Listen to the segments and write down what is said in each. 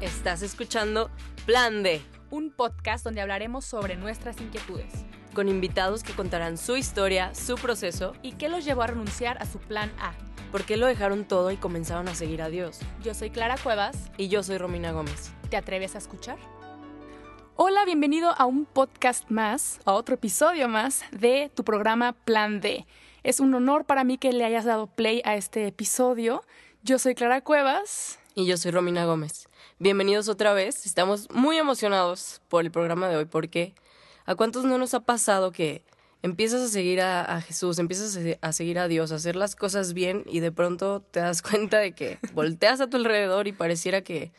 Estás escuchando Plan D, un podcast donde hablaremos sobre nuestras inquietudes con invitados que contarán su historia, su proceso y qué los llevó a renunciar a su plan A. ¿Por qué lo dejaron todo y comenzaron a seguir a Dios? Yo soy Clara Cuevas. Y yo soy Romina Gómez. ¿Te atreves a escuchar? Hola, bienvenido a un podcast más, a otro episodio más de tu programa Plan D. Es un honor para mí que le hayas dado play a este episodio. Yo soy Clara Cuevas. Y yo soy Romina Gómez. Bienvenidos otra vez. Estamos muy emocionados por el programa de hoy porque ¿a cuántos no nos ha pasado que empiezas a seguir a, Jesús, empiezas a, seguir a Dios, a hacer las cosas bien y de pronto te das cuenta de que volteas a tu alrededor y pareciera que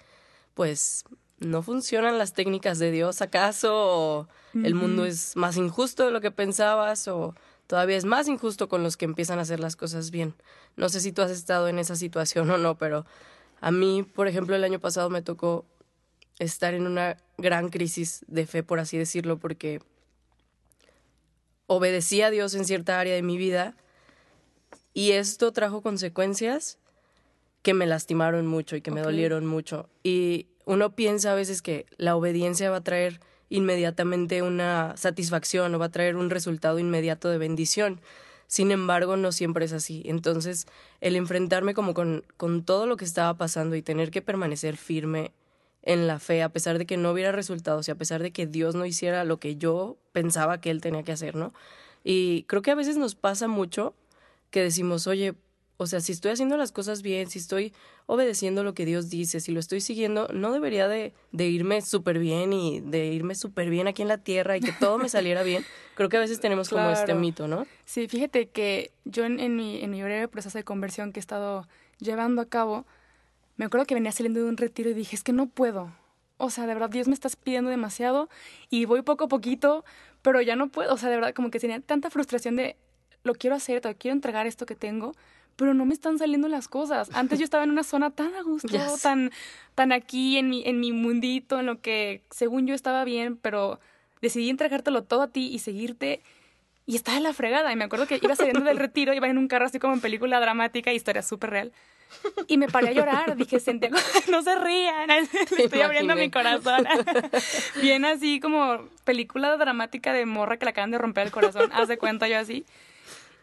pues no funcionan las técnicas de Dios acaso o el mundo es más injusto de lo que pensabas o todavía es más injusto con los que empiezan a hacer las cosas bien. No sé si tú has estado en esa situación o no, pero a mí, por ejemplo, el año pasado me tocó estar en una gran crisis de fe, por así decirlo, porque obedecí a Dios en cierta área de mi vida y esto trajo consecuencias que me lastimaron mucho y que me dolieron mucho. Y uno piensa a veces que la obediencia va a traer inmediatamente una satisfacción o va a traer un resultado inmediato de bendición. Sin embargo, no siempre es así. Entonces, el enfrentarme como con, con todo lo que estaba pasando y tener que permanecer firme en la fe, a pesar de que no hubiera resultados y a pesar de que Dios no hiciera lo que yo pensaba que Él tenía que hacer, ¿no? Y creo que a veces nos pasa mucho que decimos, oye, o sea, si estoy haciendo las cosas bien, si estoy obedeciendo lo que Dios dice, si lo estoy siguiendo, no debería de, de irme súper bien y de irme súper bien aquí en la tierra y que todo me saliera bien. Creo que a veces tenemos como este mito, ¿no? Sí, fíjate que yo en, en, mi, en mi breve proceso de conversión que he estado llevando a cabo, me acuerdo que venía saliendo de un retiro y dije, es que no puedo. O sea, de verdad, Dios me estás pidiendo demasiado y voy poco a poquito, pero ya no puedo. O sea, de verdad, como que tenía tanta frustración de, lo quiero hacer, te quiero entregar esto que tengo, pero no me están saliendo las cosas. Antes yo estaba en una zona tan a gusto, tan, tan aquí en mi, en mi mundito, en lo que según yo estaba bien, pero decidí entregártelo todo a ti y seguirte y estaba en la fregada. Y me acuerdo que iba saliendo del retiro, iba en un carro así como en película dramática, historia súper real. Y me paré a llorar, dije, Santiago, no se rían, estoy abriendo mi corazón. Bien así como película dramática de morra que le acaban de romper el corazón, haz de cuenta yo así.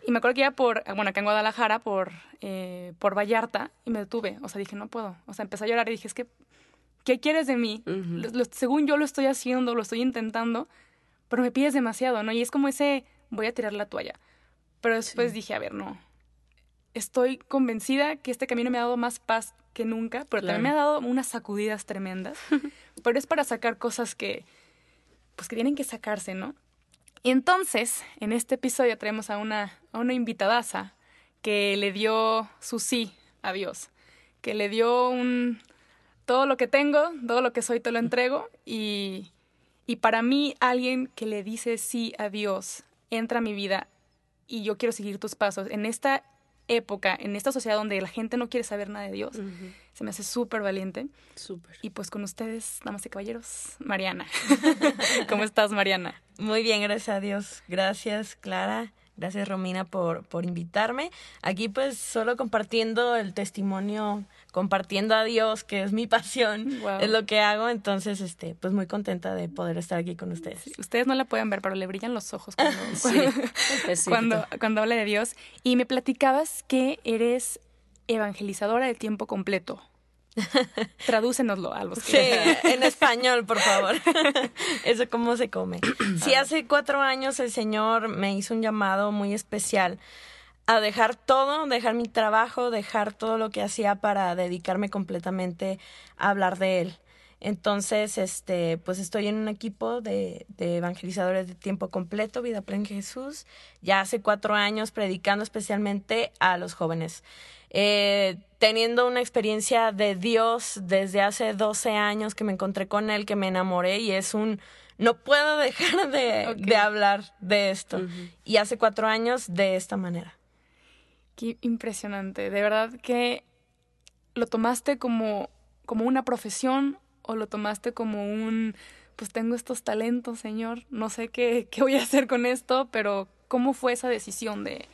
Y me acuerdo que iba por, bueno, acá en Guadalajara, por, eh, por Vallarta, y me detuve. O sea, dije, no puedo. O sea, empecé a llorar y dije, es que, ¿qué quieres de mí? según yo lo estoy haciendo, lo estoy intentando, pero me pides demasiado, ¿no? Y es como ese, voy a tirar la toalla. Pero después dije, a ver, no, estoy convencida que este camino me ha dado más paz que nunca, pero también me ha dado unas sacudidas tremendas. pero es para sacar cosas que, pues que tienen que sacarse, ¿no? Y entonces, en este episodio traemos a una, a una invitadaza que le dio su sí a Dios, que le dio un todo lo que tengo, todo lo que soy te lo entrego. Y, y para mí alguien que le dice sí a Dios entra a mi vida y yo quiero seguir tus pasos. En esta época, en esta sociedad donde la gente no quiere saber nada de Dios, se me hace súper valiente. Súper. Y pues con ustedes, damas y caballeros, Mariana. ¿Cómo estás, Mariana? Muy bien, gracias a Dios. Gracias, Clara. Gracias, Romina, por, por invitarme. Aquí pues solo compartiendo el testimonio, compartiendo a Dios, que es mi pasión, es lo que hago. Entonces, este, pues muy contenta de poder estar aquí con ustedes. ustedes no la pueden ver, pero le brillan los ojos cuando, cuando, cuando habla de Dios. Y me platicabas que eres evangelizadora de tiempo completo. Tradúcenoslo a los que... Sí, en español, por favor. Eso cómo se come. Sí, hace cuatro años el Señor me hizo un llamado muy especial a dejar todo, dejar mi trabajo, dejar todo lo que hacía para dedicarme completamente a hablar de Él. Entonces, este, pues estoy en un equipo de, de evangelizadores de tiempo completo, Vida Plena Jesús, ya hace cuatro años predicando especialmente a los jóvenes. Eh, teniendo una experiencia de Dios desde hace 12 años que me encontré con Él, que me enamoré y es un... No puedo dejar de, de hablar de esto. Y hace cuatro años de esta manera. Qué impresionante. De verdad que lo tomaste como, como una profesión o lo tomaste como un, pues tengo estos talentos, Señor, no sé qué, qué voy a hacer con esto, pero ¿cómo fue esa decisión de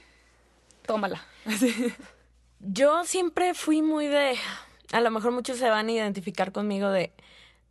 tómala? Yo siempre fui muy de, a lo mejor muchos se van a identificar conmigo de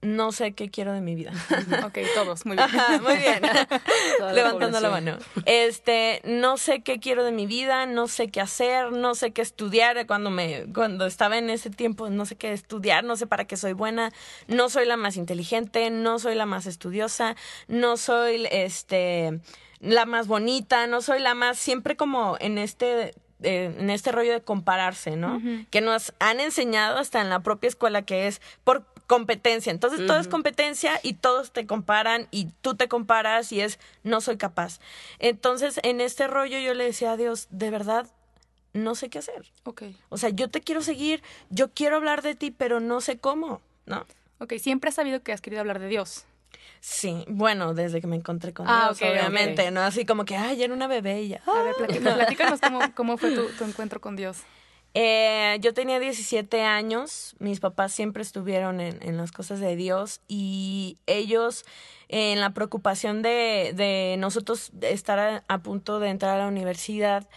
no sé qué quiero de mi vida. ok, todos, muy bien. Ajá, muy bien. Levantando la mano. Este, no sé qué quiero de mi vida, no sé qué hacer, no sé qué estudiar. Cuando me, cuando estaba en ese tiempo, no sé qué estudiar, no sé para qué soy buena, no soy la más inteligente, no soy la más estudiosa, no soy este la más bonita, no soy la más, siempre como en este eh, en este rollo de compararse, ¿no? Que nos han enseñado hasta en la propia escuela que es por competencia. Entonces todo es competencia y todos te comparan y tú te comparas y es no soy capaz. Entonces en este rollo yo le decía a Dios, de verdad, no sé qué hacer. Ok. O sea, yo te quiero seguir, yo quiero hablar de ti, pero no sé cómo, ¿no? Ok, siempre has sabido que has querido hablar de Dios. Sí, bueno, desde que me encontré con ah, Dios, obviamente, ¿no? Así como que, ay, era una bebé y ya. A ver, platícanos, cómo, cómo fue tu, tu encuentro con Dios. Eh, yo tenía 17 años, mis papás siempre estuvieron en, en las cosas de Dios y ellos en la preocupación de, de nosotros estar a, punto de entrar a la universidad,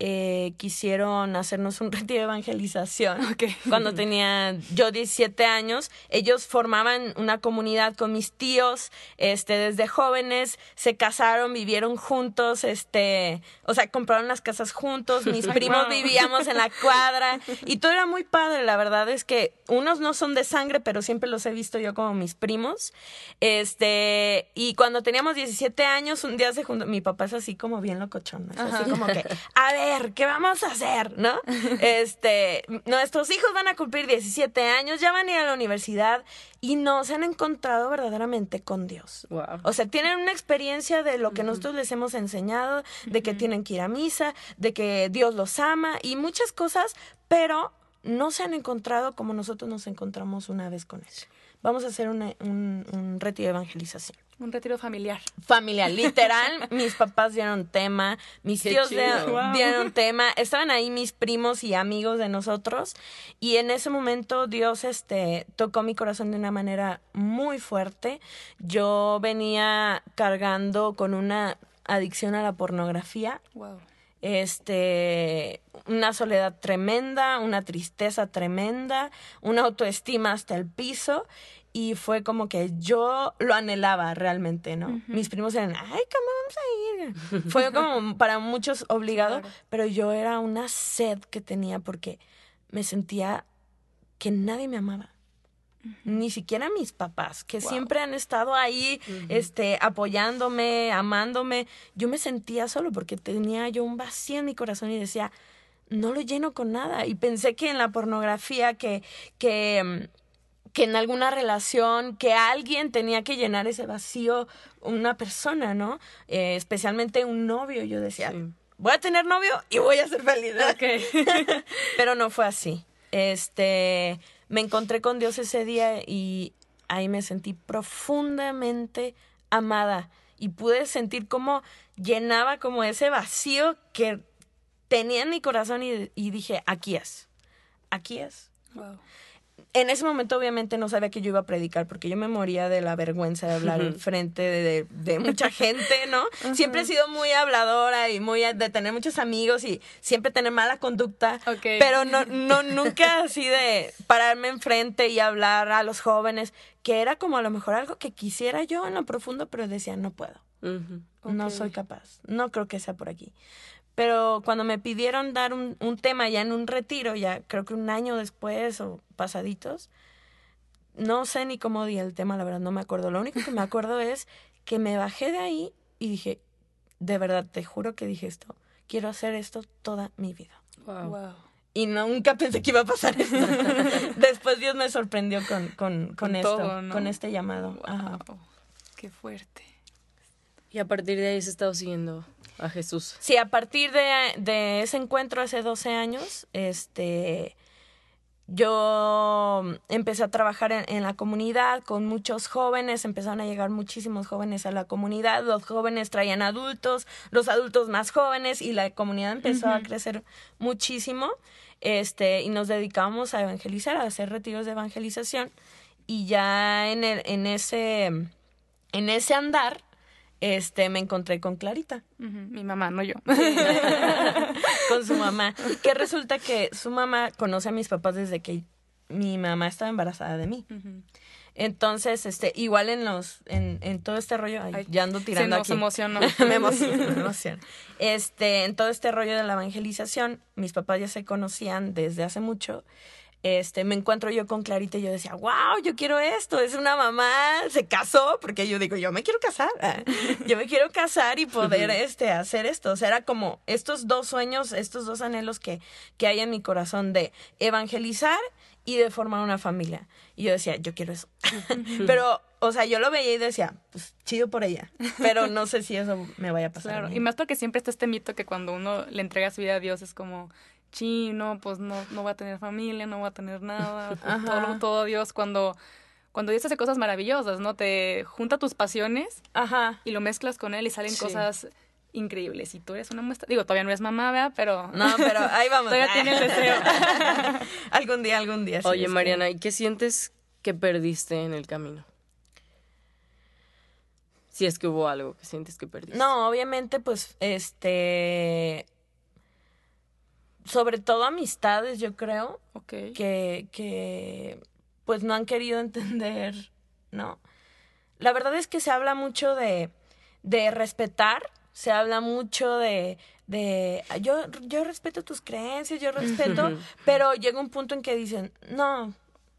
eh, quisieron hacernos un retiro de evangelización. Cuando tenía yo 17 años, ellos formaban una comunidad con mis tíos, este, desde jóvenes, se casaron, vivieron juntos, este, o sea, compraron las casas juntos, mis primos vivíamos en la cuadra y todo era muy padre, la verdad es que unos no son de sangre, pero siempre los he visto yo como mis primos. Este, y cuando teníamos 17 años, un día se juntó, mi papá es así como bien locochón, es así como que, a ver, ¿qué vamos a hacer? ¿No? Este, nuestros hijos van a cumplir 17 años, ya van a ir a la universidad y no se han encontrado verdaderamente con Dios. O sea, tienen una experiencia de lo que nosotros les hemos enseñado, de que tienen que ir a misa, de que Dios los ama y muchas cosas, pero no se han encontrado como nosotros nos encontramos una vez con eso. Vamos a hacer un, un retiro de evangelización. Un retiro familiar. Familiar, literal. mis papás dieron tema, mis tíos dieron, tema, estaban ahí mis primos y amigos de nosotros y en ese momento Dios este tocó mi corazón de una manera muy fuerte. Yo venía cargando con una adicción a la pornografía. Wow. Este, una soledad tremenda, una tristeza tremenda, una autoestima hasta el piso y fue como que yo lo anhelaba realmente, ¿no? Mis primos eran, ay, ¿cómo vamos a ir? fue como para muchos obligado, pero yo era una sed que tenía porque me sentía que nadie me amaba. Ni siquiera mis papás, que siempre han estado ahí, este, apoyándome, amándome. Yo me sentía solo porque tenía yo un vacío en mi corazón y decía, no lo lleno con nada. Y pensé que en la pornografía, que, que mm, que en alguna relación, que alguien tenía que llenar ese vacío, una persona, ¿no? Eh, especialmente un novio, yo decía, voy a tener novio y voy a ser feliz. Pero no fue así. Este, me encontré con Dios ese día y ahí me sentí profundamente amada y pude sentir cómo llenaba como ese vacío que tenía en mi corazón y, y dije, aquí es, aquí es. Wow en ese momento obviamente no sabía que yo iba a predicar porque yo me moría de la vergüenza de hablar en frente de, de, mucha gente, ¿no? Siempre he sido muy habladora y muy de tener muchos amigos y siempre tener mala conducta, pero no, no nunca así de pararme enfrente y hablar a los jóvenes, que era como a lo mejor algo que quisiera yo en lo profundo, pero decía, no puedo. No soy capaz. No creo que sea por aquí. Pero cuando me pidieron dar un, un, tema ya en un retiro, ya creo que un año después o pasaditos, no sé ni cómo di el tema, la verdad no me acuerdo. Lo único que me acuerdo es que me bajé de ahí y dije, de verdad, te juro que dije esto, quiero hacer esto toda mi vida. Wow. Y nunca pensé que iba a pasar esto. Después Dios me sorprendió con, con, con, esto, con este llamado. Qué fuerte. Y a partir de ahí se ha estado siguiendo a Jesús. Sí, a partir de, ese encuentro hace 12 años, este, yo empecé a trabajar en, la comunidad con muchos jóvenes, empezaron a llegar muchísimos jóvenes a la comunidad, los jóvenes traían adultos, los adultos más jóvenes y la comunidad empezó a crecer muchísimo, este, y nos dedicamos a evangelizar, a hacer retiros de evangelización y ya en, el, en ese en ese andar este, me encontré con Clarita. Mi mamá, no yo. con su mamá. Que resulta que su mamá conoce a mis papás desde que mi mamá estaba embarazada de mí. Entonces, este, igual en los, en, en todo este rollo, ay, ya ando tirando se nos aquí. emocionó. me emociona, me emociona. Este, en todo este rollo de la evangelización, mis papás ya se conocían desde hace mucho. Este, me encuentro yo con Clarita y yo decía, wow, yo quiero esto, es una mamá, se casó, porque yo digo, yo me quiero casar, ah, yo me quiero casar y poder, este, hacer esto. O sea, era como estos dos sueños, estos dos anhelos que, que hay en mi corazón de evangelizar y de formar una familia. Y yo decía, yo quiero eso. Pero, o sea, yo lo veía y decía, pues chido por ella. Pero no sé si eso me vaya a pasar. Claro, y más porque siempre está este mito que cuando uno le entrega su vida a Dios es como, sí, no, pues no, no va a tener familia, no va a tener nada, todo, Dios, cuando, cuando Dios hace cosas maravillosas, ¿no? Te junta tus pasiones Ajá. y lo mezclas con Él y salen Sí. cosas increíbles. Y tú eres una muestra, digo, todavía no es mamá, ¿verdad? Pero No, pero ahí vamos. todavía tiene el deseo. algún día, algún día. sí, Oye, es que- Mariana, ¿y qué sientes que perdiste en el camino? Si es que hubo algo que sientes que perdiste. No, obviamente, pues, este. Sobre todo amistades, yo creo. que, que pues no han querido entender, ¿no? La verdad es que se habla mucho de, de respetar, se habla mucho de, de yo, yo respeto tus creencias, yo respeto, pero llega un punto en que dicen, no, No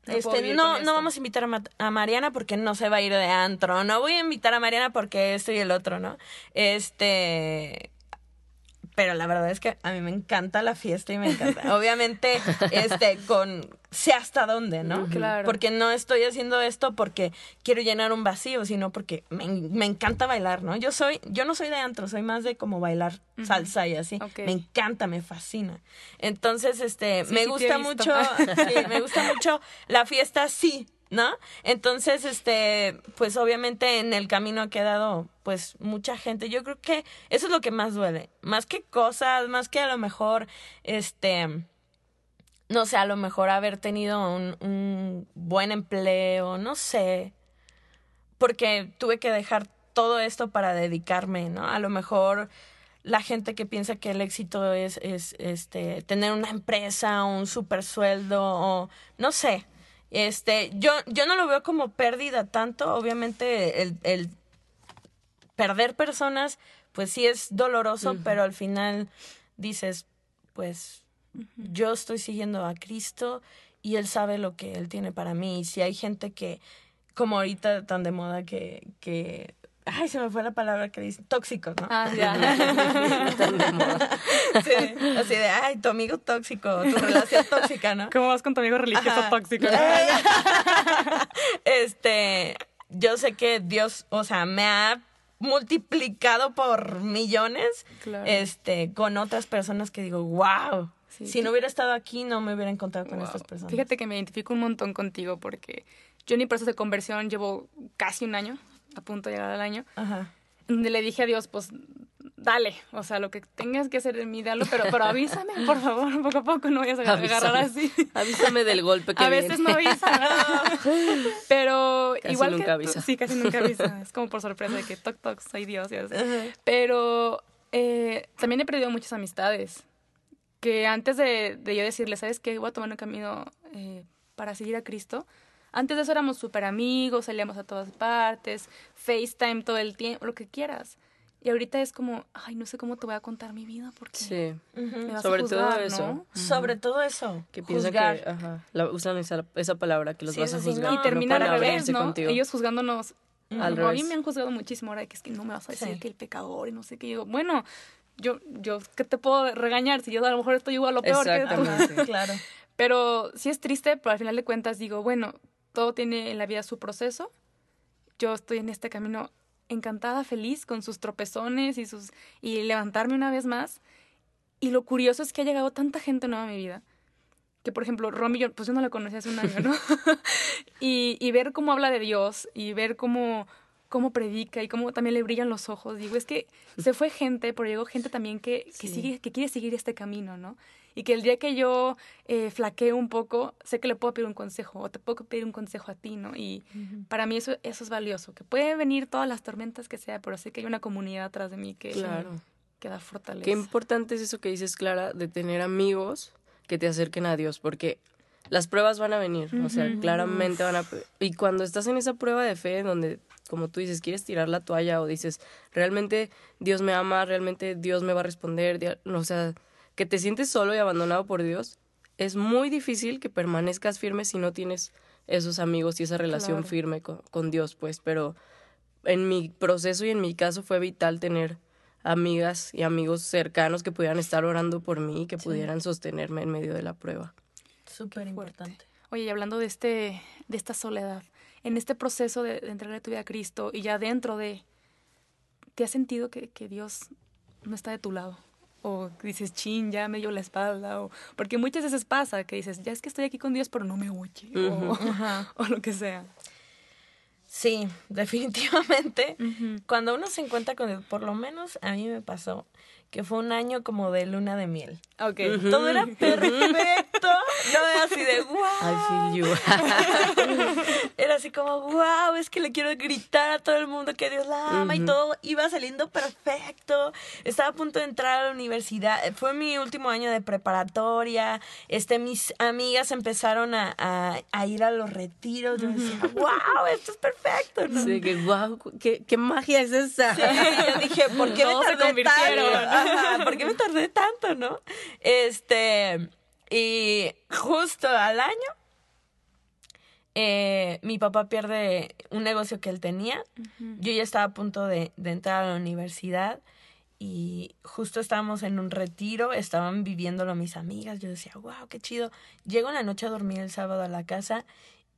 este, no, no esto". vamos a invitar a, Ma- a Mariana porque no se va a ir de antro, no voy a invitar a Mariana porque esto y el otro, ¿no? Este, pero la verdad es que a mí me encanta la fiesta y me encanta. Obviamente, este, con sé hasta dónde, ¿no? Claro. Porque no estoy haciendo esto porque quiero llenar un vacío, sino porque me, me encanta bailar, ¿no? Yo soy, yo no soy de antro, soy más de como bailar salsa y así. Me encanta, me fascina. Entonces, este, Sí, me sí gusta mucho, sí, me gusta mucho la fiesta, sí, ¿no? Entonces, este, pues obviamente en el camino ha quedado, pues, mucha gente. Yo creo que eso es lo que más duele. Más que cosas, más que a lo mejor, este, no sé, a lo mejor haber tenido un, un buen empleo, no sé. Porque tuve que dejar todo esto para dedicarme, ¿no? A lo mejor la gente que piensa que el éxito es, es este, tener una empresa, un super sueldo, o no sé. Este, yo, yo no lo veo como pérdida tanto. Obviamente, el, el perder personas, pues sí es doloroso, pero al final dices, pues yo estoy siguiendo a Cristo y Él sabe lo que Él tiene para mí. Y si hay gente que, como ahorita tan de moda que, que ay, se me fue la palabra que dice, tóxicos, ¿no? Ah, ya. Sí, así de, ay, tu amigo tóxico, tu relación tóxica, ¿no? ¿Cómo vas con tu amigo religioso Ajá. tóxico? este, yo sé que Dios, o sea, me ha multiplicado por millones, Claro. este, con otras personas que digo, wow. Sí. Si no hubiera estado aquí, no me hubiera encontrado con Wow. estas personas. Fíjate que me identifico un montón contigo porque yo en mi proceso de conversión llevo casi un año, a punto de llegar al año, Ajá. donde le dije a Dios, pues dale, o sea, lo que tengas que hacer en mí, dalo, pero, pero avísame, por favor, poco a poco, no vayas a agarrar Avísame. así. Avísame del golpe que A veces no avisa, pero Casi igual nunca que avisa. sí, casi nunca avisa. Es como por sorpresa de que toc toc soy Dios y así. Pero eh, también he perdido muchas amistades que antes de, de yo decirle, ¿sabes qué? Voy a tomar un camino eh, para seguir a Cristo. Antes de eso éramos súper amigos, salíamos a todas partes, FaceTime todo el tiempo, lo que quieras. Y ahorita es como, ay, no sé cómo te voy a contar mi vida porque Sí, me vas sobre a todo juzgar, eso. ¿no? Sobre todo eso. que piensan juzgar. que ajá, la- usan esa, esa palabra, que los Sí, vas a juzgar. no. Y No termina pueden al revés, ¿no? contigo. Ellos juzgándonos. Al Como a mí revés. me han juzgado muchísimo ahora de que es que no me vas a decir Sí. que el pecador y no sé qué. Y digo, bueno, yo, yo, ¿qué te puedo regañar si yo a lo mejor estoy igual o peor que tú? Claro. Pero sí es triste, pero al final de cuentas digo, bueno, todo tiene en la vida su proceso. Yo estoy en este camino encantada, feliz, con sus tropezones y sus y levantarme una vez más. Y lo curioso es que ha llegado tanta gente nueva a mi vida. Que, por ejemplo, Romy, yo, pues yo no la conocí hace un año, ¿no? y, y ver cómo habla de Dios y ver cómo, cómo predica y cómo también le brillan los ojos. Digo, es que se fue gente, pero llegó gente también que, que, Sí. sigue, que quiere seguir este camino, ¿no? Y que el día que yo eh, flaqueo un poco, sé que le puedo pedir un consejo o te puedo pedir un consejo a ti, ¿no? Y para mí eso, eso es valioso, que puede venir todas las tormentas que sea, pero sé que hay una comunidad atrás de mí que, Claro. que da fortaleza. Qué importante es eso que dices, Clara, de tener amigos que te acerquen a Dios, porque las pruebas van a venir, o sea, claramente van a... Y cuando estás en esa prueba de fe donde, como tú dices, quieres tirar la toalla o dices, realmente Dios me ama, realmente Dios me va a responder, o sea, que te sientes solo y abandonado por Dios, es muy difícil que permanezcas firme si no tienes esos amigos y esa relación firme con, con Dios, pues, pero en mi proceso y en mi caso fue vital tener amigas y amigos cercanos que pudieran estar orando por mí y que pudieran sostenerme en medio de la prueba. Súper importante. Oye, y hablando de este, de esta soledad, en este proceso de, de entregarle tu vida a Cristo y ya dentro de, ¿te has sentido que, que Dios no está de tu lado? O dices, chin, ya me dio la espalda. O, porque muchas veces pasa que dices, ya es que estoy aquí con Dios, pero no me oye. o, o, lo que sea. Sí, definitivamente. Cuando uno se encuentra con Dios, por lo menos a mí me pasó que fue un año como de luna de miel. Ok. Todo era perfecto. no era así de wow. I feel you. era así como wow, es que le quiero gritar a todo el mundo que Dios la ama y todo iba saliendo perfecto. Estaba a punto de entrar a la universidad. Fue mi último año de preparatoria. Este, mis amigas empezaron a, a, ir a los retiros. Yo decía, wow, esto es perfecto. ¿no? Sí, que wow, ¿qué, qué magia es esa. Sí, yo dije, ¿por qué Todos me tardé tanto? Ajá, ¿por qué me tardé tanto, no? Este, y justo al año, eh, mi papá pierde un negocio que él tenía. Yo ya estaba a punto de, de entrar a la universidad y justo estábamos en un retiro, estaban viviéndolo mis amigas. Yo decía, wow, qué chido. Llego en la noche a dormir el sábado a la casa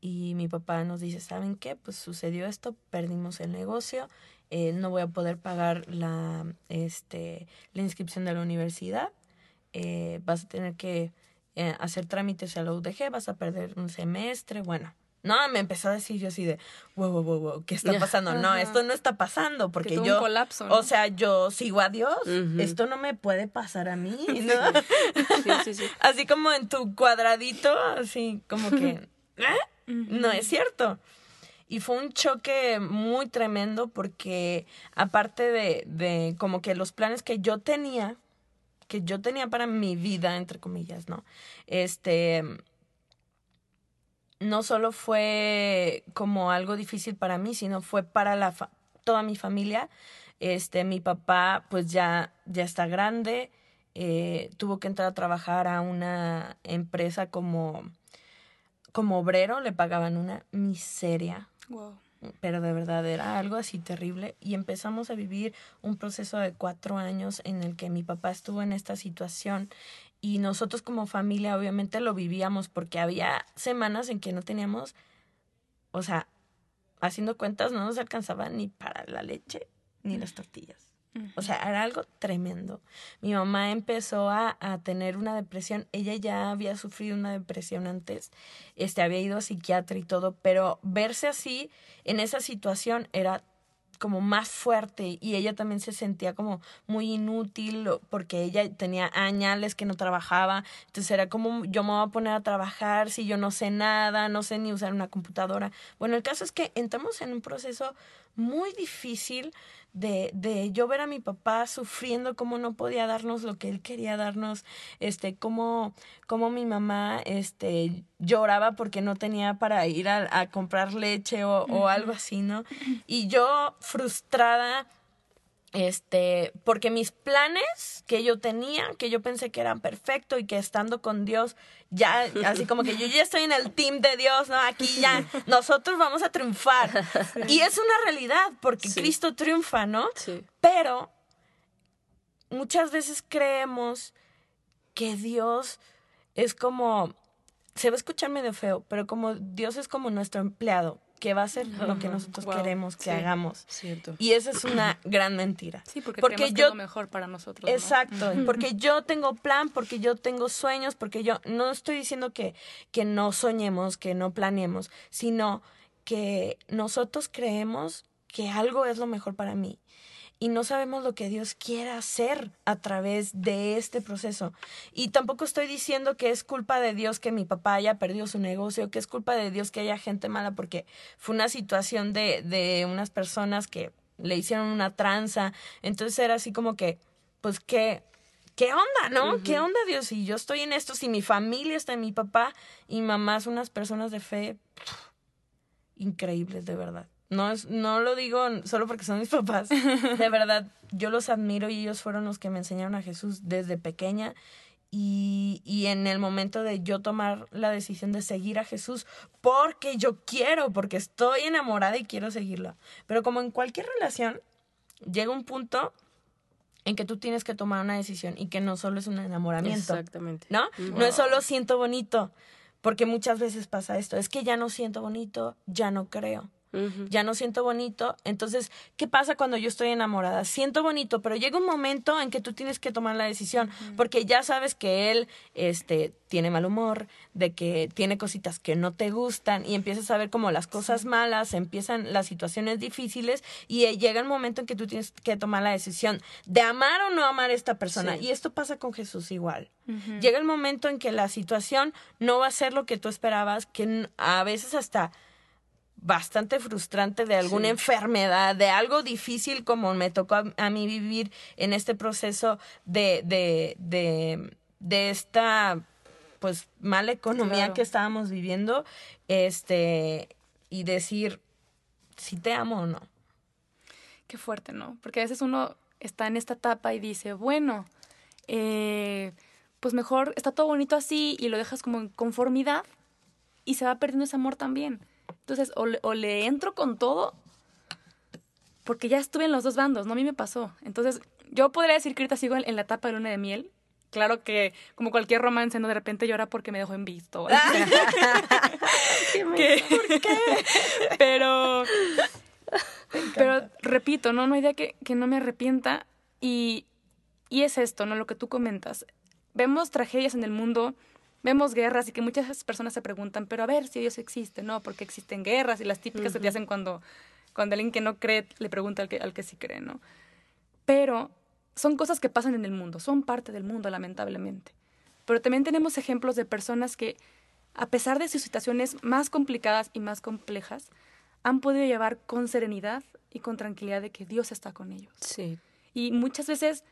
y mi papá nos dice, ¿saben qué? Pues sucedió esto, perdimos el negocio, eh, no voy a poder pagar la, este, la inscripción de la universidad, eh, vas a tener que eh, hacer trámites a la UDG, vas a perder un semestre, bueno. No, me empezó a decir yo así de, wow, wow, wow, wow ¿qué está pasando? No, esto no está pasando porque yo, un colapso, ¿no? o sea, yo sigo a Dios, esto no me puede pasar a mí, ¿no? Sí, sí, sí. así como en tu cuadradito, así como que, ¿eh? No es cierto. Y fue un choque muy tremendo porque aparte de, de como que los planes que yo tenía, que yo tenía para mi vida, entre comillas, ¿no? Este, no solo fue como algo difícil para mí, sino fue para la fa- toda mi familia. Este, mi papá pues ya, ya está grande, eh, tuvo que entrar a trabajar a una empresa como, como obrero, le pagaban una miseria, Wow. Pero de verdad era algo así terrible y empezamos a vivir un proceso de cuatro años en el que mi papá estuvo en esta situación y nosotros como familia obviamente lo vivíamos porque había semanas en que no teníamos, o sea, haciendo cuentas no nos alcanzaba ni para la leche ni las tortillas. O sea, era algo tremendo. Mi mamá empezó a, a tener una depresión. Ella ya había sufrido una depresión antes. Este, había ido a psiquiatra y todo, pero verse así en esa situación era como más fuerte y ella también se sentía como muy inútil porque ella tenía añales que no trabajaba, entonces era como yo me voy a poner a trabajar si yo no sé nada, no sé ni usar una computadora. Bueno, el caso es que entramos en un proceso muy difícil de, de yo ver a mi papá sufriendo cómo no podía darnos lo que él quería darnos, este, cómo, cómo mi mamá este, lloraba porque no tenía para ir a, a comprar leche o, o algo así, ¿no? Y yo frustrada, este, porque mis planes que yo tenía, que yo pensé que eran perfectos y que estando con Dios, ya, así como que yo ya estoy en el team de Dios, ¿no? Aquí ya, nosotros vamos a triunfar. Y es una realidad, porque Sí. Cristo triunfa, ¿no? Sí. Pero muchas veces creemos que Dios es como, se va a escuchar medio feo, pero como Dios es como nuestro empleado, que va a hacer lo que nosotros Wow, queremos que sí. hagamos. Cierto. Y esa es una gran mentira. Sí, porque, Porque creemos que yo- es lo mejor para nosotros. ¿no? Exacto, porque yo tengo plan, porque yo tengo sueños, porque yo no estoy diciendo que, que no soñemos, que no planeemos, sino que nosotros creemos que algo es lo mejor para mí y no sabemos lo que Dios quiere hacer a través de este proceso. Y tampoco estoy diciendo que es culpa de Dios que mi papá haya perdido su negocio, que es culpa de Dios que haya gente mala, porque fue una situación de, de unas personas que le hicieron una tranza. Entonces era así como que, pues, ¿qué, ¿qué onda, no? ¿Qué onda, Dios? Si yo estoy en esto, si mi familia está en mi papá y mamá son unas personas de fe increíbles, de verdad. No, es, no lo digo solo porque son mis papás. De verdad, yo los admiro y ellos fueron los que me enseñaron a Jesús desde pequeña. Y, y en el momento de yo tomar la decisión de seguir a Jesús, porque yo quiero, porque estoy enamorada y quiero seguirlo. Pero como en cualquier relación, llega un punto en que tú tienes que tomar una decisión y que no solo es un enamoramiento. Exactamente. ¿No? No es solo siento bonito, porque muchas veces pasa esto, es que ya no siento bonito, ya no creo ya no siento bonito. Entonces, ¿qué pasa cuando yo estoy enamorada? Siento bonito, pero llega un momento en que tú tienes que tomar la decisión, porque ya sabes que él este, tiene mal humor, de que tiene cositas que no te gustan y empiezas a ver como las cosas malas, empiezan las situaciones difíciles y eh, llega el momento en que tú tienes que tomar la decisión de amar o no amar a esta persona. Y esto pasa con Jesús igual. Llega el momento en que la situación no va a ser lo que tú esperabas, que a veces hasta bastante frustrante de alguna enfermedad, de algo difícil como me tocó a, mí vivir en este proceso de, de, de, de esta pues mala economía que estábamos viviendo, este, y decir si te amo o no. Qué fuerte, ¿no? Porque a veces uno está en esta etapa y dice, bueno, eh, pues mejor está todo bonito así y lo dejas como en conformidad y se va perdiendo ese amor también. Entonces, o le, entro con todo, porque ya estuve en los dos bandos, ¿no? A mí me pasó. Entonces, yo podría decir que ahorita sigo en, la etapa de luna de miel. Claro que, como cualquier romance, ¿no? De repente llora porque me dejó en visto. ¿Por qué? Pero, pero repito, ¿no? No hay idea que, que no me arrepienta. Y, y es esto, ¿no? Lo que tú comentas. Vemos tragedias en el mundo vemos guerras y que muchas personas se preguntan, pero a ver si Dios existe, ¿no? Porque existen guerras y las típicas que te hacen cuando, cuando alguien que no cree le pregunta al que, al que sí cree, ¿no? Pero son cosas que pasan en el mundo, son parte del mundo, lamentablemente. Pero también tenemos ejemplos de personas que, a pesar de sus situaciones más complicadas y más complejas, han podido llevar con serenidad y con tranquilidad de que Dios está con ellos. Sí. Y muchas veces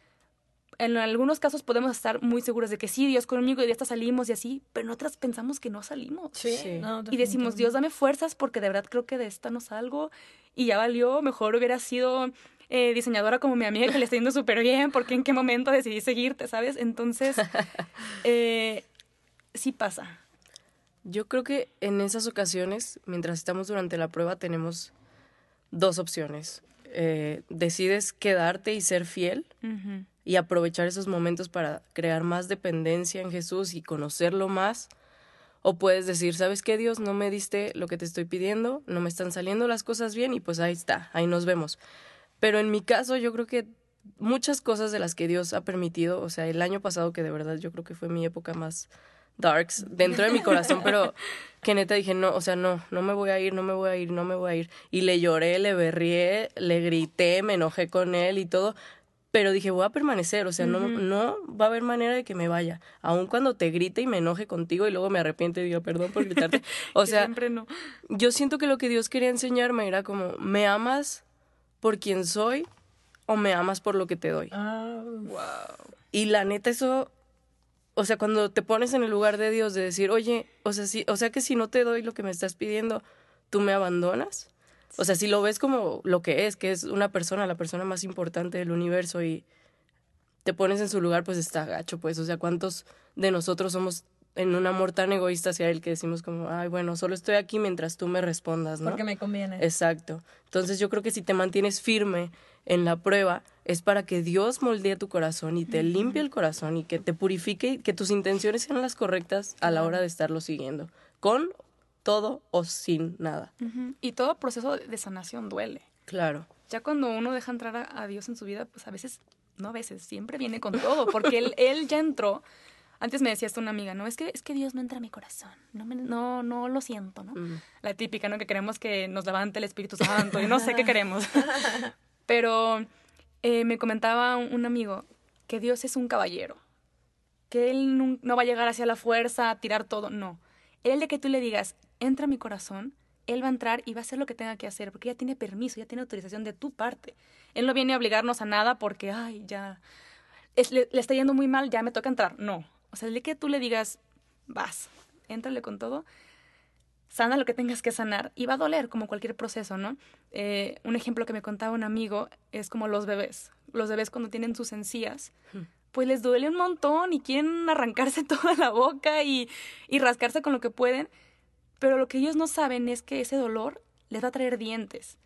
en algunos casos podemos estar muy seguros de que sí, Dios conmigo y de esta salimos y así, pero en otras pensamos que no salimos. Sí. y decimos, Dios, dame fuerzas porque de verdad creo que de esta no salgo y ya valió, mejor hubiera sido eh, diseñadora como mi amiga que le está yendo súper bien, porque en qué momento decidí seguirte, ¿sabes? Entonces, eh, sí pasa. Yo creo que en esas ocasiones, mientras estamos durante la prueba, tenemos dos opciones. Eh, decides quedarte y ser fiel y aprovechar esos momentos para crear más dependencia en Jesús y conocerlo más. O puedes decir, ¿sabes qué, Dios? No me diste lo que te estoy pidiendo, no me están saliendo las cosas bien y pues ahí está, ahí nos vemos. Pero en mi caso yo creo que muchas cosas de las que Dios ha permitido, o sea, el año pasado que de verdad yo creo que fue mi época más darks dentro de mi corazón, pero que neta dije, no, o sea, no, no me voy a ir, no me voy a ir, no me voy a ir. Y le lloré, le berrié, le grité, me enojé con él y todo, pero dije, voy a permanecer, o sea, no, no va a haber manera de que me vaya, aun cuando te grite y me enoje contigo y luego me arrepiente y digo, perdón por gritarte. O sea, siempre no. yo siento que lo que Dios quería enseñarme era como, ¿me amas por quien soy o me amas por lo que te doy? Ah, wow. Y la neta, eso, o sea, cuando te pones en el lugar de Dios de decir, oye, o sea, sí, o sea que si no te doy lo que me estás pidiendo, ¿tú me abandonas? O sea, si lo ves como lo que es, que es una persona, la persona más importante del universo y te pones en su lugar, pues está gacho, pues. O sea, ¿cuántos de nosotros somos en un amor tan egoísta hacia él que decimos como, ay, bueno, solo estoy aquí mientras tú me respondas, ¿no? Porque me conviene. Exacto. Entonces yo creo que si te mantienes firme en la prueba, es para que Dios moldee tu corazón y te limpie el corazón y que te purifique y que tus intenciones sean las correctas a la hora de estarlo siguiendo, con todo o sin nada. Y todo proceso de sanación duele. Claro. Ya cuando uno deja entrar a, Dios en su vida, pues a veces, no a veces, siempre viene con todo, porque él, él ya entró. Antes me decía esto una amiga, no, es que, es que Dios no entra a mi corazón, no, no, no lo siento, ¿no? La típica, ¿no? Que queremos que nos levante el Espíritu Santo y no sé qué queremos. Pero eh, me comentaba un, amigo que Dios es un caballero, que Él no, no va a llegar hacia la fuerza a tirar todo, no. El de que tú le digas, entra a mi corazón, él va a entrar y va a hacer lo que tenga que hacer, porque ya tiene permiso, ya tiene autorización de tu parte. Él no viene a obligarnos a nada porque, ay, ya, le, está yendo muy mal, ya me toca entrar. No. O sea, el que tú le digas, vas, éntrale con todo, sana lo que tengas que sanar y va a doler como cualquier proceso, ¿no? Eh, un ejemplo que me contaba un amigo es como los bebés. Los bebés cuando tienen sus encías, hmm. Pues les duele un montón y quieren arrancarse toda la boca y, y rascarse con lo que pueden, pero lo que ellos no saben es que ese dolor les va a traer dientes.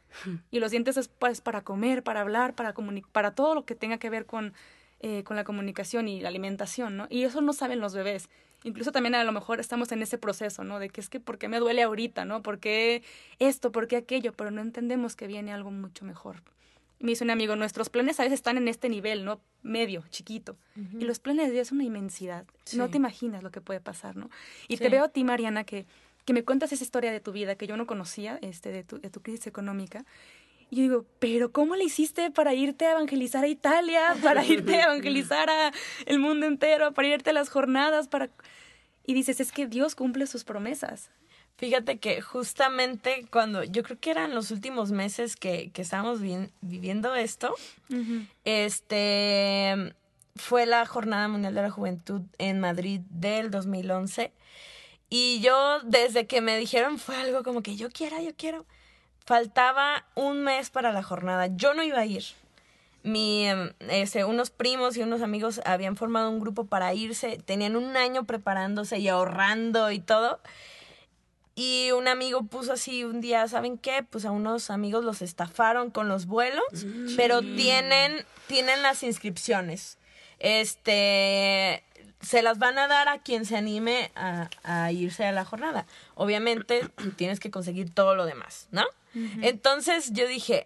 Y los dientes es pues, para comer, para hablar, para para todo lo que tenga que ver con eh, con la comunicación y la alimentación, ¿no? Y eso no saben los bebés. Incluso también a lo mejor estamos en ese proceso, ¿no? De que es que, ¿por qué me duele ahorita, ¿no? ¿Por qué esto? ¿Por qué aquello? Pero no entendemos que viene algo mucho mejor. Me dice un amigo, nuestros planes a veces están en este nivel, ¿no? Medio, chiquito. Y los planes de Dios son una inmensidad. No te imaginas lo que puede pasar, ¿no? Y te veo a ti, Mariana, que, que me cuentas esa historia de tu vida que yo no conocía, este, de tu, de tu crisis económica. Y yo digo, pero ¿cómo le hiciste para irte a evangelizar a Italia, para irte a evangelizar a el mundo entero, para irte a las jornadas, para... Y dices, es que Dios cumple sus promesas. Fíjate que justamente cuando, yo creo que eran los últimos meses que, que estábamos viviendo esto, este, fue la Jornada Mundial de la Juventud en Madrid del 2011. Y yo, desde que me dijeron, fue algo como que yo quiero, yo quiero faltaba un mes para la jornada. Yo no iba a ir. Mi, em, ese, unos primos y unos amigos habían formado un grupo para irse, tenían un año preparándose y ahorrando y todo. Y un amigo puso así un día, ¿saben qué? Pues a unos amigos los estafaron con los vuelos, pero tienen, tienen las inscripciones. Este, se las van a dar a quien se anime a, a irse a la jornada. Obviamente tienes que conseguir todo lo demás, ¿no? Entonces yo dije,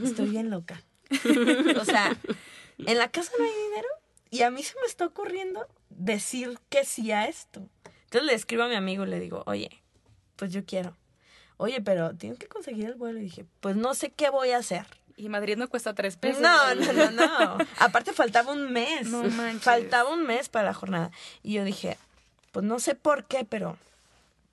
estoy bien loca. o sea, en la casa no hay dinero y a mí se me está ocurriendo decir que sí a esto. Entonces le escribo a mi amigo y le digo, oye, pues yo quiero. Oye, pero tienes que conseguir el vuelo. Y dije, pues no sé qué voy a hacer. Y Madrid no cuesta tres pesos. No, no, no, no. Aparte faltaba un mes. No Faltaba un mes para la jornada. Y yo dije, pues no sé por qué, pero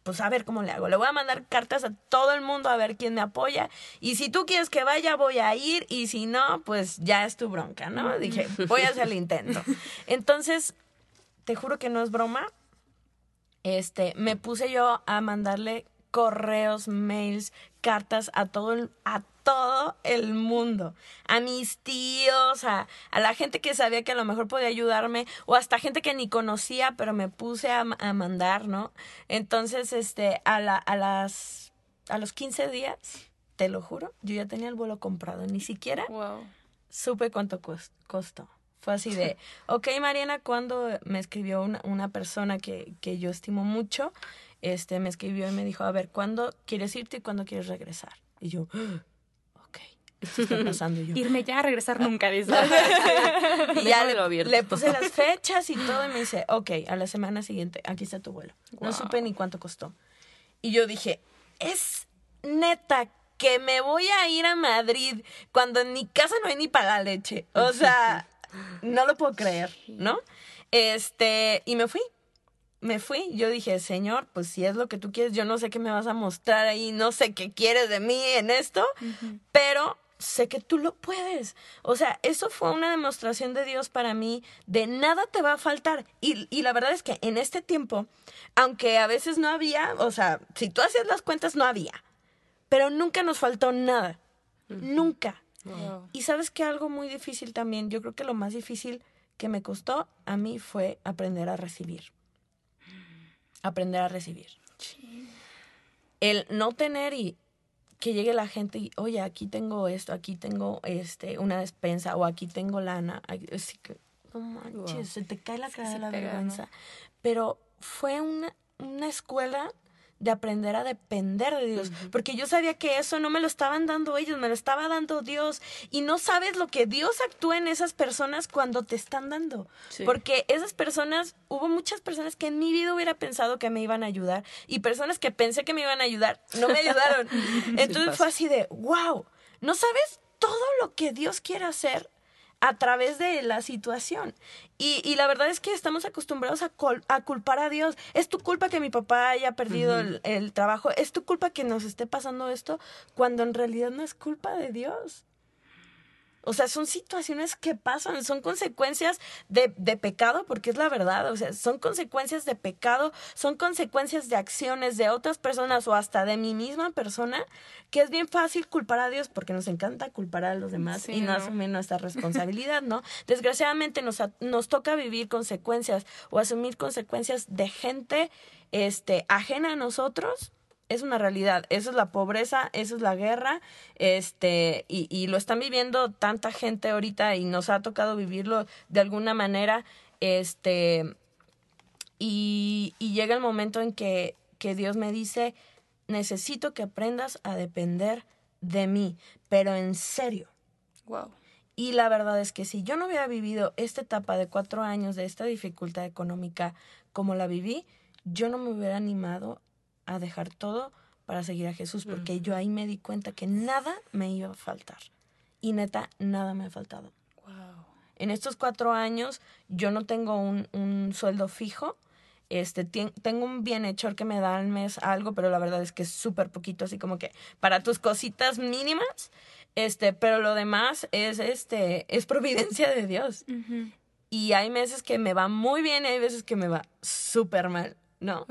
pues a ver cómo le hago. Le voy a mandar cartas a todo el mundo a ver quién me apoya. Y si tú quieres que vaya, voy a ir. Y si no, pues ya es tu bronca, ¿no? Dije, voy a hacer el intento. Entonces, te juro que no es broma. Este, me puse yo a mandarle correos, mails, cartas a todo el, a todo el mundo, a mis tíos, a, a, la gente que sabía que a lo mejor podía ayudarme, o hasta gente que ni conocía, pero me puse a, a mandar, ¿no? Entonces, este, a, la, a, las, a los 15 días, te lo juro, yo ya tenía el vuelo comprado, ni siquiera supe cuánto costó. Fue así de, ok, Mariana, cuando me escribió una, una persona que, que yo estimo mucho, este, me escribió y me dijo, a ver, ¿cuándo quieres irte y cuándo quieres regresar? Y yo, ok, esto está pasando. yo, Irme ya, regresar nunca, dice. y ya le, le, puse las fechas y todo y me dice, ok, a la semana siguiente, aquí está tu vuelo. No supe ni cuánto costó. Y yo dije, es neta que me voy a ir a Madrid cuando en mi casa no hay ni para la leche. O sea, no lo puedo creer, ¿no? Este, y me fui me fui. Yo dije, Señor, pues si es lo que tú quieres, yo no sé qué me vas a mostrar ahí, no sé qué quieres de mí en esto, pero sé que tú lo puedes. O sea, eso fue una demostración de Dios para mí, de nada te va a faltar. Y, y la verdad es que en este tiempo, aunque a veces no había, o sea, si tú hacías las cuentas, no había, pero nunca nos faltó nada. Nunca. Y sabes que algo muy difícil también, yo creo que lo más difícil que me costó a mí fue aprender a recibir aprender a recibir. El no tener y que llegue la gente y, oye, aquí tengo esto, aquí tengo este una despensa o aquí tengo lana. Así que, no manches, se te cae la cara de la vergüenza. Pero fue una, una escuela de aprender a depender de Dios, porque yo sabía que eso no me lo estaban dando ellos, me lo estaba dando Dios, y no sabes lo que Dios actúa en esas personas cuando te están dando, porque esas personas, hubo muchas personas que en mi vida hubiera pensado que me iban a ayudar, y personas que pensé que me iban a ayudar, no me ayudaron. Entonces fue así de, wow, ¿no sabes todo lo que Dios quiere hacer a través de la situación. Y, y la verdad es que estamos acostumbrados a, a, culpar a Dios. Es tu culpa que mi papá haya perdido el, el, trabajo. Es tu culpa que nos esté pasando esto, cuando en realidad no es culpa de Dios. O sea, son situaciones que pasan, son consecuencias de, de, pecado, porque es la verdad, o sea, son consecuencias de pecado, son consecuencias de acciones de otras personas o hasta de mi misma persona, que es bien fácil culpar a Dios porque nos encanta culpar a los demás y no, asumir nuestra responsabilidad, ¿no? Desgraciadamente nos, nos toca vivir consecuencias o asumir consecuencias de gente este, ajena a nosotros es una realidad. Eso es la pobreza, eso es la guerra, este, y, y lo están viviendo tanta gente ahorita y nos ha tocado vivirlo de alguna manera, este, y, y llega el momento en que, que Dios me dice, necesito que aprendas a depender de mí, pero en serio. Wow. Y la verdad es que si yo no hubiera vivido esta etapa de cuatro años de esta dificultad económica como la viví, yo no me hubiera animado a dejar todo para seguir a Jesús, porque yo ahí me di cuenta que nada me iba a faltar. Y neta, nada me ha faltado. Wow. En estos cuatro años yo no tengo un, un sueldo fijo. Este, tengo un bienhechor que me da al mes algo, pero la verdad es que es súper poquito, así como que para tus cositas mínimas, este, pero lo demás es, este, es providencia de Dios. Y hay meses que me va muy bien y hay veces que me va súper mal. ¿No?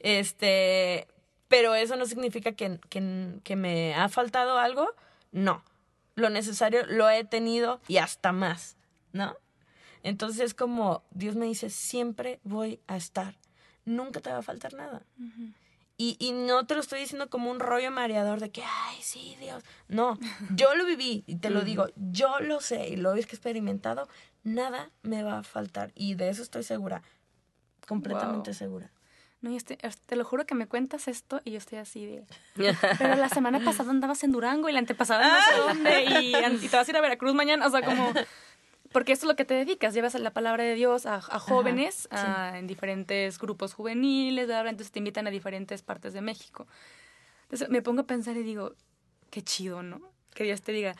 Este, pero eso no significa que, que, que me ha faltado algo, no. Lo necesario lo he tenido y hasta más, ¿no? Entonces es como Dios me dice, siempre voy a estar, nunca te va a faltar nada. y, y, no te lo estoy diciendo como un rollo mareador de que, ay, sí, Dios. No, yo lo viví y te lo digo, yo lo sé y lo he experimentado, nada me va a faltar y de eso estoy segura, completamente segura. No, y este, te lo juro que me cuentas esto y yo estoy así de... Pero la semana pasada andabas en Durango y la antepasada no sé dónde y, y, te vas a ir a Veracruz mañana, o sea, como... Porque esto es lo que te dedicas, llevas la palabra de Dios a, a jóvenes a, en diferentes grupos juveniles, entonces te invitan a diferentes partes de México. Entonces me pongo a pensar y digo, qué chido, ¿no? Que Dios te diga,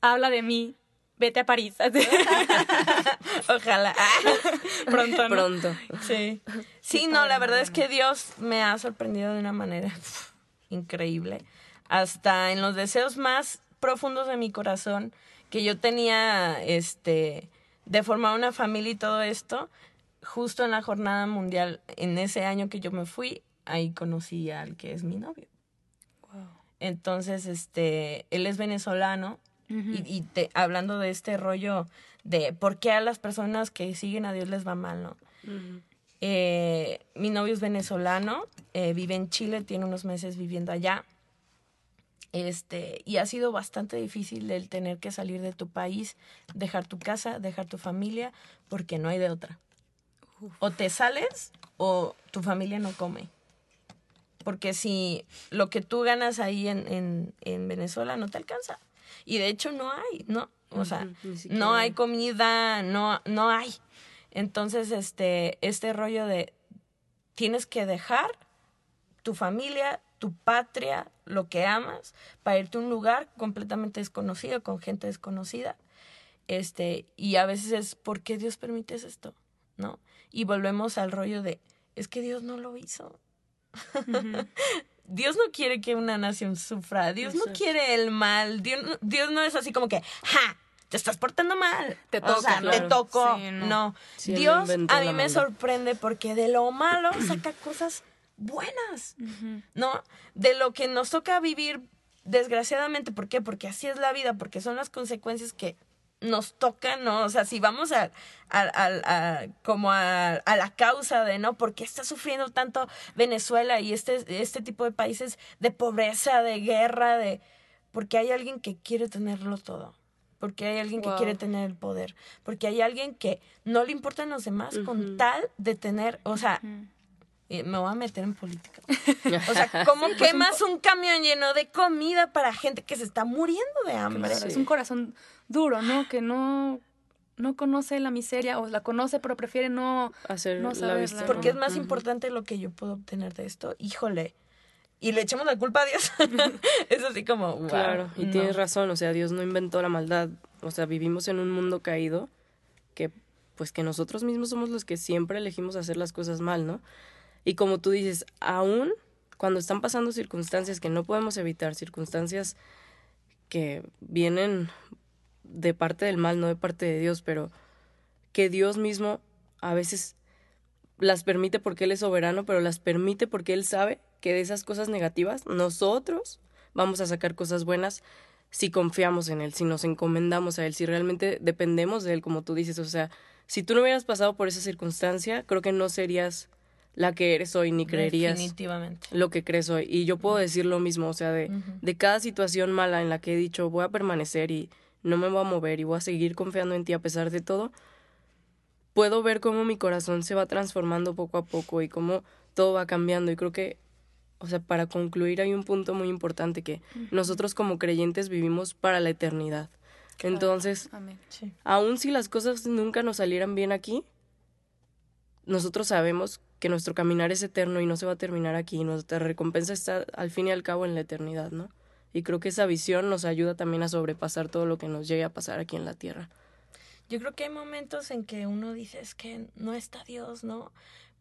habla de mí, vete a París. Ojalá. Pronto. Pronto. Sí. Sí, no, la verdad es que Dios me ha sorprendido de una manera increíble. Hasta en los deseos más profundos de mi corazón, que yo tenía, este, de formar una familia y todo esto, justo en la jornada mundial, en ese año que yo me fui, ahí conocí al que es mi novio. Wow. Entonces, este, él es venezolano y, te, hablando de este rollo de por qué a las personas que siguen a Dios les va mal, ¿no? eh, mi novio es venezolano, eh, vive en Chile, tiene unos meses viviendo allá. Este, y ha sido bastante difícil el tener que salir de tu país, dejar tu casa, dejar tu familia, porque no hay de otra. O te sales o tu familia no come. Porque si lo que tú ganas ahí en, en, en Venezuela no te alcanza. Y de hecho no hay, ¿no? O sea, no hay comida, no, no hay. Entonces, este, este rollo de tienes que dejar tu familia, tu patria, lo que amas, para irte a un lugar completamente desconocido, con gente desconocida. Este, y a veces es, ¿por qué Dios permite esto? ¿No? Y volvemos al rollo de, es que Dios no lo hizo. Dios no quiere que una nación sufra, Dios no quiere el mal, Dios, Dios no es así como que, ¡ja! Te estás portando mal. Te toca. te toco. no. Dios a mí me sorprende porque de lo malo saca cosas buenas, ¿no? De lo que nos toca vivir, desgraciadamente, ¿por qué? Porque así es la vida, porque son las consecuencias que nos toca, ¿no? O sea, si vamos a, a, como a, la causa de, ¿no? ¿Por qué está sufriendo tanto Venezuela y este, este tipo de países de pobreza, de guerra, de... Porque hay alguien que quiere tenerlo todo. Porque hay alguien que quiere tener el poder. Porque hay alguien que no le importan los demás con tal de tener, o sea, me voy a meter en política. O sea, ¿cómo quemas un camión lleno de comida para gente que se está muriendo de hambre? Es un corazón duro, ¿no? Que no no conoce la miseria o la conoce pero prefiere no hacer no la vista. Porque es más importante lo que yo puedo obtener de esto. Híjole. Y le echamos la culpa a Dios. es así como, Claro, y tienes razón, o sea, Dios no inventó la maldad. O sea, vivimos en un mundo caído que pues que nosotros mismos somos los que siempre elegimos hacer las cosas mal, ¿no? Y como tú dices, aún cuando están pasando circunstancias que no podemos evitar, circunstancias que vienen de parte del mal, no de parte de Dios, pero que Dios mismo a veces las permite porque Él es soberano, pero las permite porque Él sabe que de esas cosas negativas nosotros vamos a sacar cosas buenas si confiamos en Él, si nos encomendamos a Él, si realmente dependemos de Él, como tú dices. O sea, si tú no hubieras pasado por esa circunstancia, creo que no serías la que eres hoy, ni creerías lo que crees hoy. Y yo puedo decir lo mismo, o sea, de, de cada situación mala en la que he dicho voy a permanecer y no me voy a mover y voy a seguir confiando en ti a pesar de todo, puedo ver cómo mi corazón se va transformando poco a poco y cómo todo va cambiando. Y creo que, o sea, para concluir hay un punto muy importante que nosotros como creyentes vivimos para la eternidad. Entonces, aun si las cosas nunca nos salieran bien aquí, nosotros sabemos que nuestro caminar es eterno y no se va a terminar aquí. Nuestra recompensa está al fin y al cabo en la eternidad, ¿no? Y creo que esa visión nos ayuda también a sobrepasar todo lo que nos llegue a pasar aquí en la tierra. Yo creo que hay momentos en que uno dice es que no está Dios, ¿no?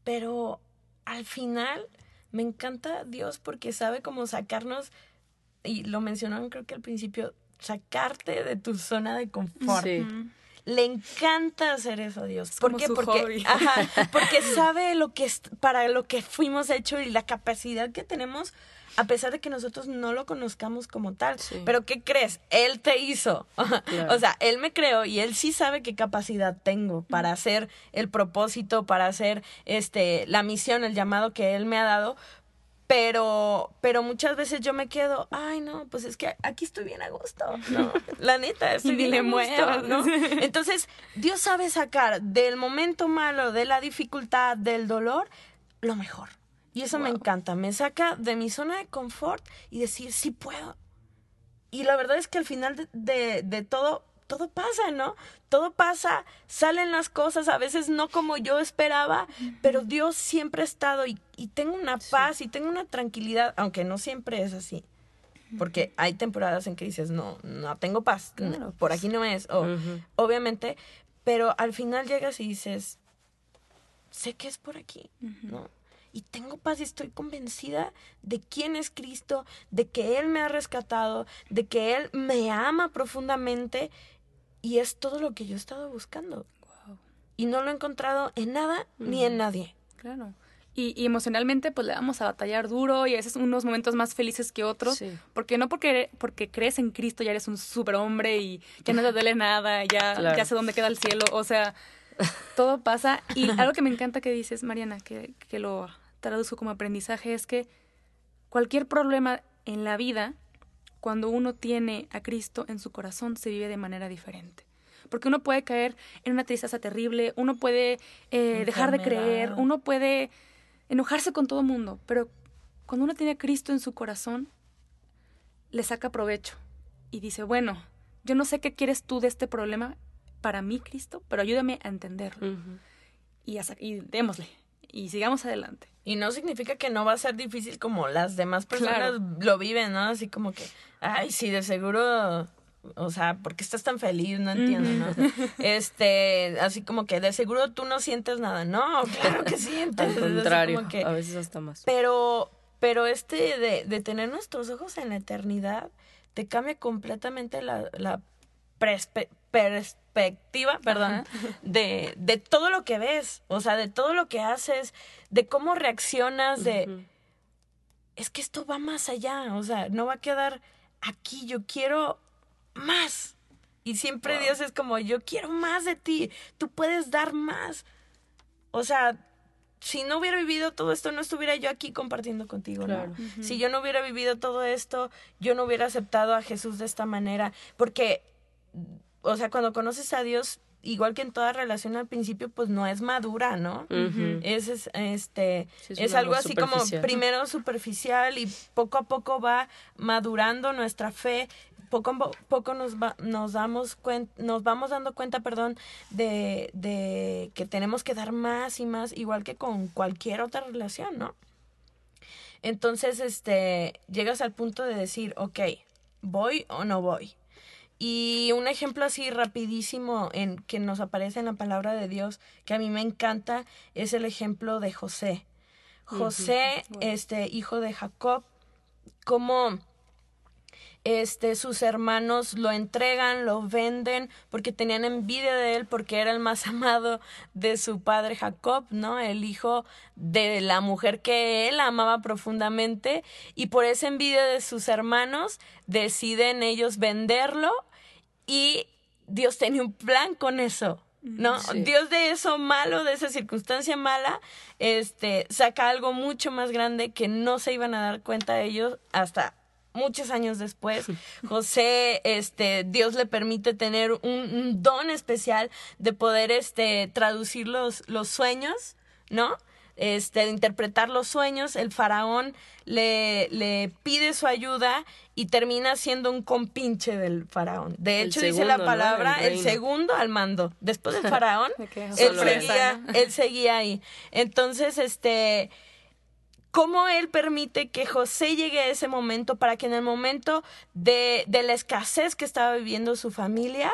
Pero al final me encanta Dios porque sabe cómo sacarnos, y lo mencionaron creo que al principio, sacarte de tu zona de confort. Sí le encanta hacer eso a Dios. ¿Por qué? Porque, ajá, porque sabe lo que es, para lo que fuimos hechos y la capacidad que tenemos a pesar de que nosotros no lo conozcamos como tal. Pero ¿qué crees? Él te hizo. o sea, él me creó y él sí sabe qué capacidad tengo para hacer el propósito, para hacer este la misión, el llamado que él me ha dado, pero, pero muchas veces yo me quedo, ay no, pues es que aquí estoy bien a gusto, ¿no? La neta, estoy bien a gusto, ¿no? Entonces, Dios sabe sacar del momento malo, de la dificultad, del dolor, lo mejor. Y eso me encanta, me saca de mi zona de confort y decir, sí puedo. Y la verdad es que al final de, de todo, todo pasa, ¿no? Todo pasa, salen las cosas, a veces no como yo esperaba, pero Dios siempre ha estado y, y tengo una paz y tengo una tranquilidad, aunque no siempre es así. Porque hay temporadas en que dices, no, no tengo paz, por aquí no es, o, obviamente, pero al final llegas y dices, sé que es por aquí, ¿no? y tengo paz y estoy convencida de quién es Cristo, de que Él me ha rescatado, de que Él me ama profundamente y es todo lo que yo he estado buscando. Y no lo he encontrado en nada ni en nadie. Claro. Y, emocionalmente pues le vamos a batallar duro y a veces unos momentos más felices que otros, porque no porque, porque crees en Cristo ya eres un superhombre y ya no te duele nada, ya, ya sé dónde queda el cielo, o sea, todo pasa. Y algo que me encanta que dices, Mariana, que, que lo traduzco como aprendizaje, es que cualquier problema en la vida cuando uno tiene a Cristo en su corazón, se vive de manera diferente. Porque uno puede caer en una tristeza terrible, uno puede eh, dejar de creer, uno puede enojarse con todo el mundo, pero cuando uno tiene a Cristo en su corazón, le saca provecho y dice, bueno, yo no sé qué quieres tú de este problema para mí, Cristo, pero ayúdame a entenderlo. y, y démosle y sigamos adelante. Y no significa que no va a ser difícil como las demás personas lo viven, ¿no? Así como que, ay, sí, de seguro, o sea, ¿por qué estás tan feliz? No entiendo, ¿no? este, así como que de seguro tú no sientes nada. No, claro que sientes. Al contrario, a veces hasta más. Pero, pero este de, de tener nuestros ojos en la eternidad te cambia completamente la, la perspectiva, perdón, de, de todo lo que ves, o sea, de todo lo que haces, de cómo reaccionas, de... Es que esto va más allá, o sea, no va a quedar aquí, yo quiero más. Y siempre Dios es como, yo quiero más de ti, tú puedes dar más. O sea, si no hubiera vivido todo esto, no estuviera yo aquí compartiendo contigo, ¿no? Si yo no hubiera vivido todo esto, yo no hubiera aceptado a Jesús de esta manera, porque o sea, cuando conoces a Dios, igual que en toda relación al principio, pues no es madura, ¿no? es, este, es, algo así como primero superficial y poco a poco va madurando nuestra fe. Poco a poco nos, va, nos, damos nos vamos dando cuenta, perdón, de, de que tenemos que dar más y más, igual que con cualquier otra relación, ¿no? Entonces, este, llegas al punto de decir, ok, ¿voy o no voy? Y un ejemplo así rapidísimo en que nos aparece en la palabra de Dios, que a mí me encanta, es el ejemplo de José. José, este hijo de Jacob, como este, sus hermanos lo entregan, lo venden, porque tenían envidia de él, porque era el más amado de su padre Jacob, ¿no? El hijo de la mujer que él amaba profundamente, y por esa envidia de sus hermanos deciden ellos venderlo y Dios tenía un plan con eso. ¿no? Dios de eso malo, de esa circunstancia mala, este, saca algo mucho más grande que no se iban a dar cuenta ellos hasta muchos años después, José, este, Dios le permite tener un, don especial de poder, este, traducir los, los sueños, ¿no? Este, de interpretar los sueños, el faraón le, le pide su ayuda y termina siendo un compinche del faraón. De hecho, dice la palabra, el, segundo al mando. Después del faraón, él, seguía, él seguía ahí. Entonces, este, cómo él permite que José llegue a ese momento para que en el momento de, de la escasez que estaba viviendo su familia,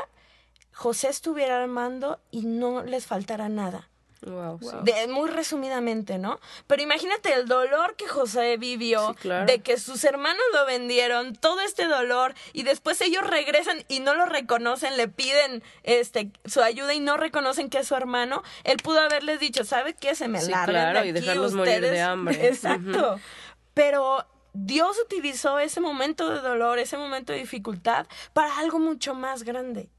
José estuviera al mando y no les faltara nada. Wow, De, muy resumidamente, ¿no? Pero imagínate el dolor que José vivió de que sus hermanos lo vendieron, todo este dolor, y después ellos regresan y no lo reconocen, le piden este su ayuda y no reconocen que es su hermano. Él pudo haberles dicho, ¿sabe qué? Se me sí, claro, y dejarlos morir de hambre. Exacto. Pero Dios utilizó ese momento de dolor, ese momento de dificultad para algo mucho más grande.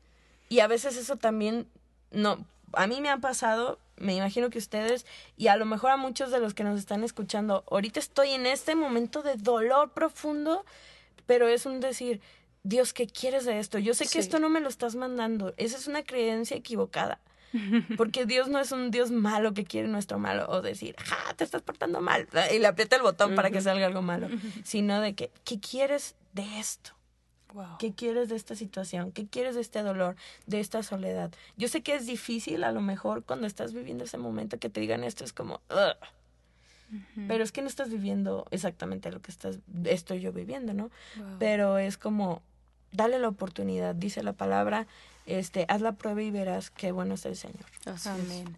Y a veces eso también no a mí me ha pasado me imagino que ustedes y a lo mejor a muchos de los que nos están escuchando, ahorita estoy en este momento de dolor profundo, pero es un decir, Dios, ¿qué quieres de esto? Yo sé que esto no me lo estás mandando. Esa es una creencia equivocada. Porque Dios no es un Dios malo que quiere nuestro malo o decir, ja, te estás portando mal y le aprieta el botón para que salga algo malo, sino de que, ¿qué quieres de esto? ¿Qué quieres de esta situación? ¿Qué quieres de este dolor, de esta soledad? Yo sé que es difícil a lo mejor cuando estás viviendo ese momento que te digan esto es como, pero es que no estás viviendo exactamente lo que estás, estoy yo viviendo, ¿no? Pero es como, dale la oportunidad, dice la palabra, este, haz la prueba y verás qué bueno es el Señor. Amén.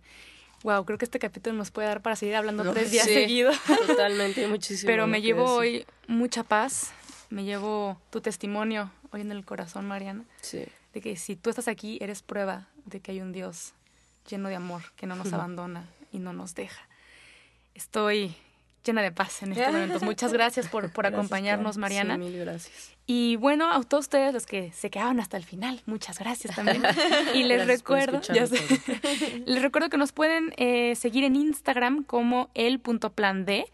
Wow, creo que este capítulo nos puede dar para seguir hablando tres días seguidos. Totalmente, muchísimo. Pero me llevo hoy mucha paz, me llevo tu testimonio hoy en el corazón, Mariana. Sí. De que si tú estás aquí, eres prueba de que hay un Dios lleno de amor, que no nos abandona y no nos deja. Estoy llena de paz en este momento. Muchas gracias por, por acompañarnos, Mariana. Sí, mil gracias. Y bueno, a todos ustedes los que se quedaron hasta el final, muchas gracias también. Y les recuerdo, les recuerdo que nos pueden eh, seguir en Instagram como el.plan D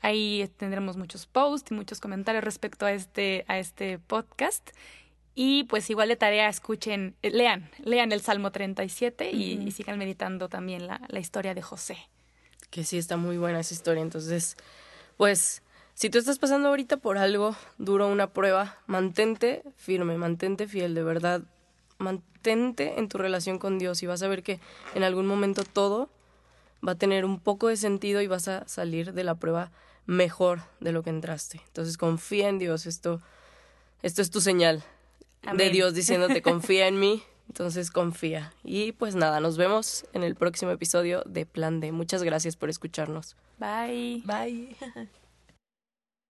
Ahí tendremos muchos posts y muchos comentarios respecto a este, a este podcast. Y pues igual de tarea escuchen, eh, lean, lean el Salmo 37 y, y sigan meditando también la, la historia de José. Que sí está muy buena esa historia. Entonces, pues, si tú estás pasando ahorita por algo duro, una prueba, mantente firme, mantente fiel, de verdad, mantente en tu relación con Dios y vas a ver que en algún momento todo va a tener un poco de sentido y vas a salir de la prueba mejor de lo que entraste. Entonces confía en Dios, esto, esto es tu señal de Dios diciéndote confía en mí, entonces confía. Y pues nada, nos vemos en el próximo episodio de Plan D. Muchas gracias por escucharnos. Bye. Bye.